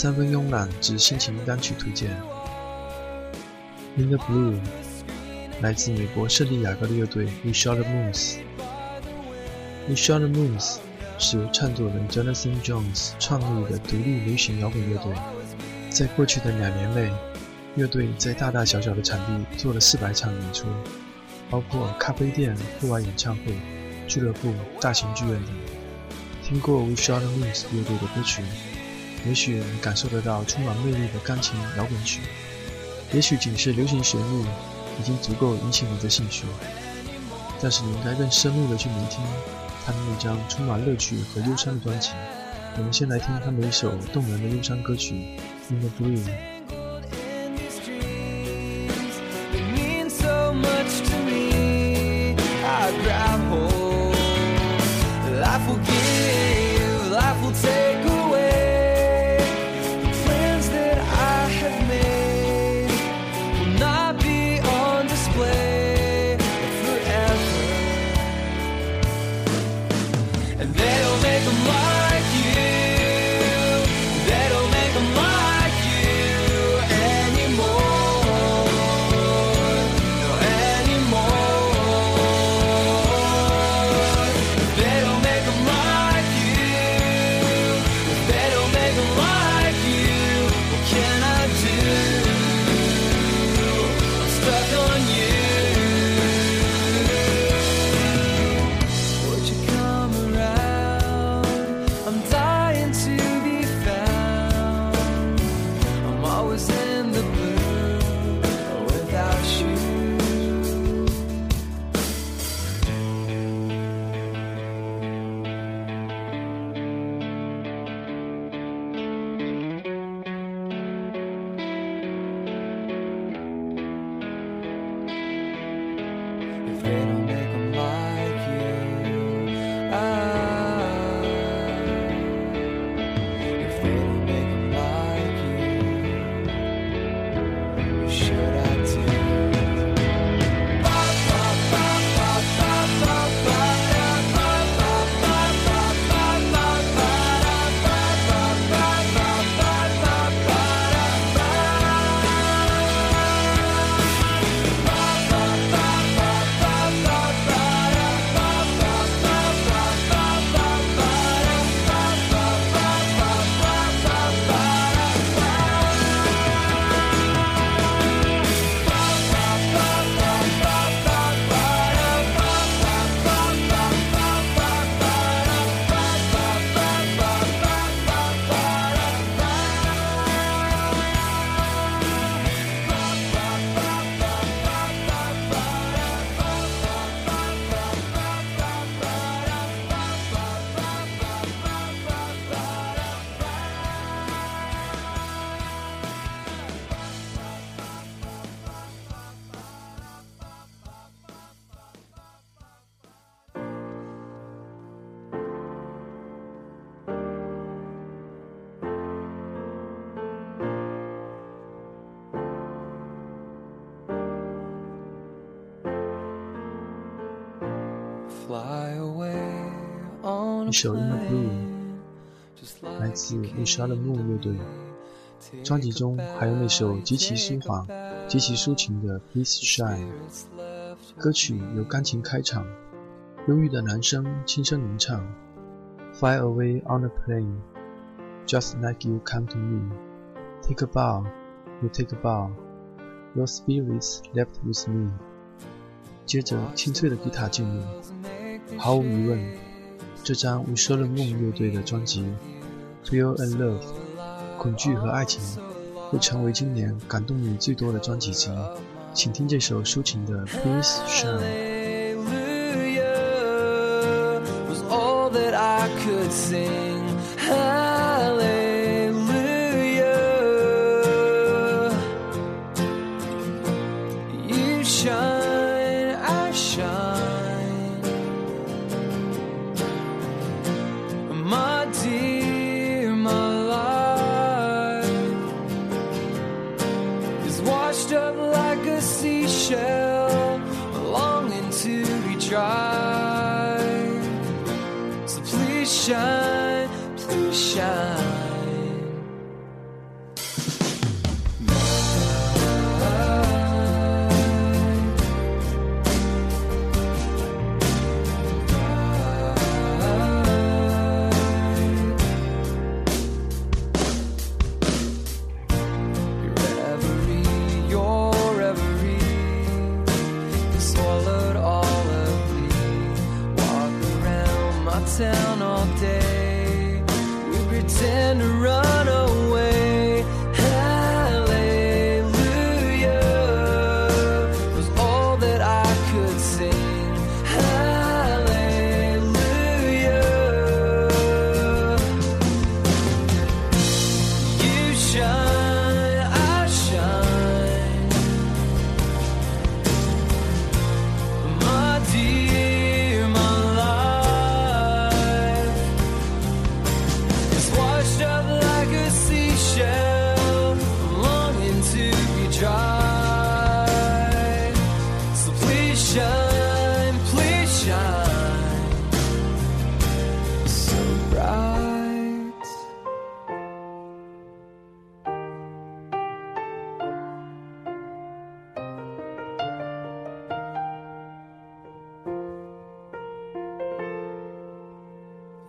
三分慵懒之心情单曲推荐。In the Blue，来自美国圣地亚哥的乐队 We Shot the Moons。We Shot the Moons 是由唱作人 Jonathan Jones 创立的独立流行摇滚乐队。在过去的两年内，乐队在大大小小的场地做了四百场演出，包括咖啡店、户外演唱会、俱乐部、大型剧院等。听过 We Shot the Moons 乐队的歌曲。也许你感受得到充满魅力的钢琴摇滚曲，也许仅是流行旋律已经足够引起你的兴趣，但是你应该更深入的去聆听他们那张充满乐趣和忧伤的专辑。我们先来听他们一首动人的忧伤歌曲《In the Blue》。一首《In the Blue》来自 We Shot the Moon 乐队，专辑中还有那首极其舒缓、极其抒情的《Please Shine》。歌曲由钢琴开场，忧郁的男声轻声吟唱：“Fly away on a plane, just like you come to me. Take a bow, you take a bow. Your spirits left with me.” 接着清脆的吉他进入。毫无疑问，这张无奢的梦乐队的专辑《Fear and Love》恐惧和爱情会成为今年感动你最多的专辑之一。请听这首抒情的《Please Shine》。washed up like a seashell, longing to be dry. So please shine, please shine. down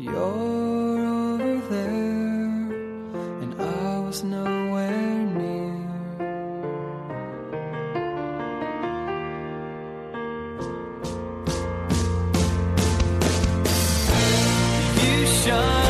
You're over there, and I was nowhere near. You shine.